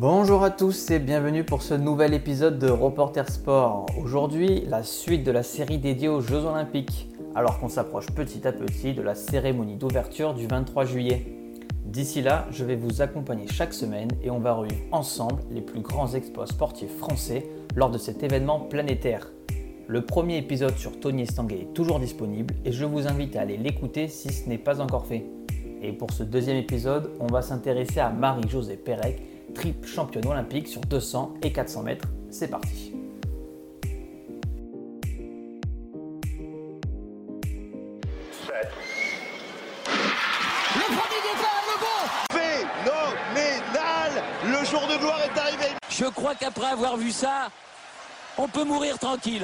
Bonjour à tous et bienvenue pour ce nouvel épisode de Reporter Sport. Aujourd'hui, la suite de la série dédiée aux Jeux Olympiques, alors qu'on s'approche petit à petit de la cérémonie d'ouverture du 23 juillet. D'ici là, je vais vous accompagner chaque semaine et on va revivre ensemble les plus grands exploits sportifs français lors de cet événement planétaire. Le premier épisode sur Tony Estanguet est toujours disponible et je vous invite à aller l'écouter si ce n'est pas encore fait. Et pour ce deuxième épisode, on va s'intéresser à Marie-Josée Pérec, triple championne olympique sur 200 et 400 mètres. C'est parti. Le premier départ, le bon Phénoménal Le jour de gloire est arrivé Je crois qu'après avoir vu ça, on peut mourir tranquille.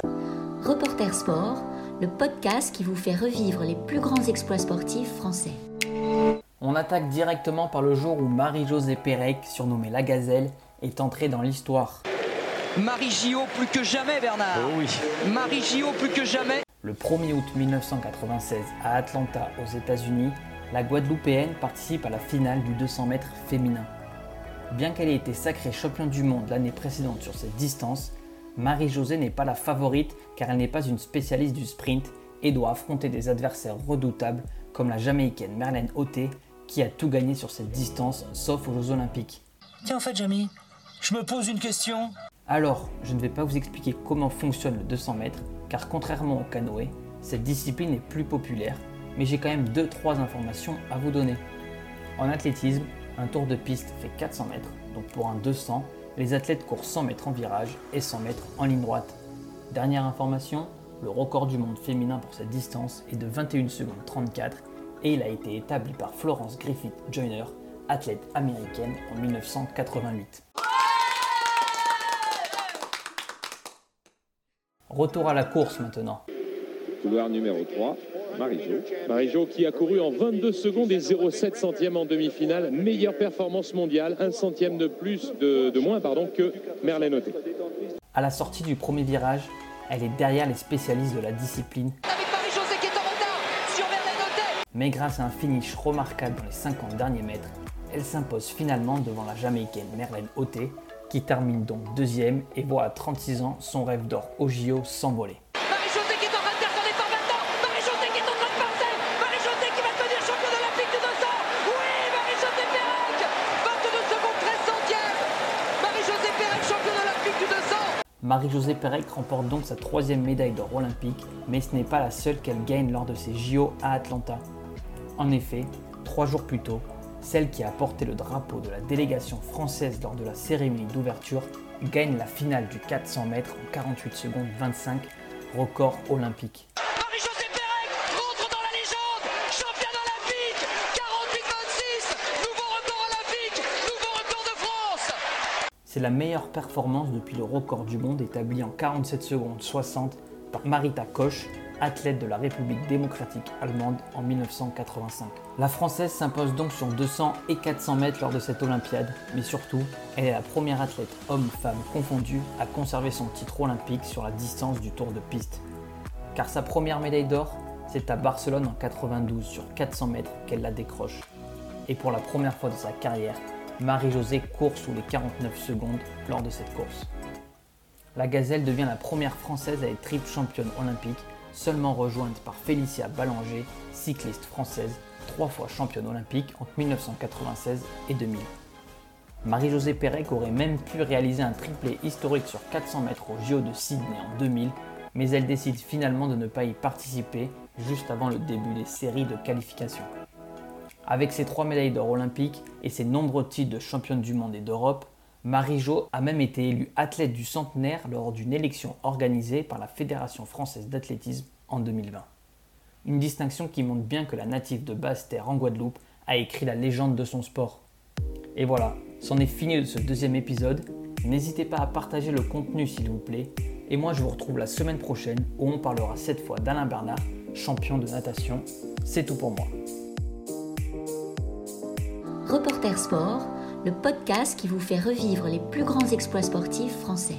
Reporter Sport, le podcast qui vous fait revivre les plus grands exploits sportifs français. On attaque directement par le jour où Marie-Josée Pérec, surnommée la Gazelle, est entrée dans l'histoire. Marie Gio plus que jamais, Bernard. oui. Marie Gio plus que jamais. Le 1er août 1996, à Atlanta, aux États-Unis, la Guadeloupéenne participe à la finale du 200 mètres féminin. Bien qu'elle ait été sacrée championne du monde l'année précédente sur cette distance, Marie-Josée n'est pas la favorite car elle n'est pas une spécialiste du sprint et doit affronter des adversaires redoutables comme la Jamaïcaine Merlène Oté qui a tout gagné sur cette distance sauf aux Jeux Olympiques. Tiens, en fait, Jamy, je me pose une question. Alors, je ne vais pas vous expliquer comment fonctionne le 200 mètres, car contrairement au canoë, cette discipline est plus populaire, mais j'ai quand même 2-3 informations à vous donner. En athlétisme, un tour de piste fait 400 mètres, donc pour un 200, les athlètes courent 100 mètres en virage et 100 mètres en ligne droite. Dernière information, le record du monde féminin pour cette distance est de 21 secondes 34 et il a été établi par Florence Griffith Joyner, athlète américaine en 1988. Retour à la course maintenant. Couloir numéro 3, Marie-Jo. Marie-Jo qui a couru en 22 secondes et 0,7 centièmes en demi-finale. Meilleure performance mondiale, un centième de plus, de, de moins pardon, que Merlène Oté. À la sortie du premier virage, elle est derrière les spécialistes de la discipline, mais grâce à un finish remarquable dans les 50 derniers mètres, elle s'impose finalement devant la Jamaïcaine Merlène Oté, qui termine donc deuxième et voit à 36 ans son rêve d'or au JO s'envoler. Marie-Josée qui est en train de faire son départ maintenant. Marie-Josée qui est en train de passer. Marie-Josée qui va devenir championne olympique du 200. Oui, Marie-Josée Pérec. 22 secondes 13 centièmes. Marie-Josée Pérec, championne olympique du 200. Marie-Josée Pérec remporte donc sa troisième médaille d'or olympique, mais ce n'est pas la seule qu'elle gagne lors de ses JO à Atlanta. En effet, trois jours plus tôt, celle qui a porté le drapeau de la délégation française lors de la cérémonie d'ouverture gagne la finale du 400 mètres en 48 secondes 25, record olympique. Marie-Josée Pérec rentre dans la légende. Championne olympique. 48-26. Nouveau record olympique. Nouveau record de France. C'est la meilleure performance depuis le record du monde établi en 47 secondes 60 par Marita Koch, athlète de la République démocratique allemande en 1985. La Française s'impose donc sur 200 et 400 mètres lors de cette Olympiade, mais surtout, elle est la première athlète homme-femme confondue à conserver son titre olympique sur la distance du tour de piste. Car sa première médaille d'or, c'est à Barcelone en 92 sur 400 mètres qu'elle la décroche. Et pour la première fois de sa carrière, Marie-Josée court sous les 49 secondes lors de cette course. La Gazelle devient la première française à être triple championne olympique, seulement rejointe par Félicia Ballanger, cycliste française, trois fois championne olympique entre 1996 et 2000. Marie-Josée Pérec aurait même pu réaliser un triplé historique sur 400 mètres au JO de Sydney en 2000, mais elle décide finalement de ne pas y participer juste avant le début des séries de qualification. Avec ses trois médailles d'or olympiques et ses nombreux titres de championne du monde et d'Europe, Marie-Jo a même été élue athlète du centenaire lors d'une élection organisée par la Fédération française d'athlétisme en 2020. Une distinction qui montre bien que la native de Basse-Terre en Guadeloupe a écrit la légende de son sport. Et voilà, c'en est fini de ce deuxième épisode. N'hésitez pas à partager le contenu s'il vous plaît. Et moi je vous retrouve la semaine prochaine où on parlera cette fois d'Alain Bernard, champion de natation. C'est tout pour moi. Reporter Sport, le podcast qui vous fait revivre les plus grands exploits sportifs français.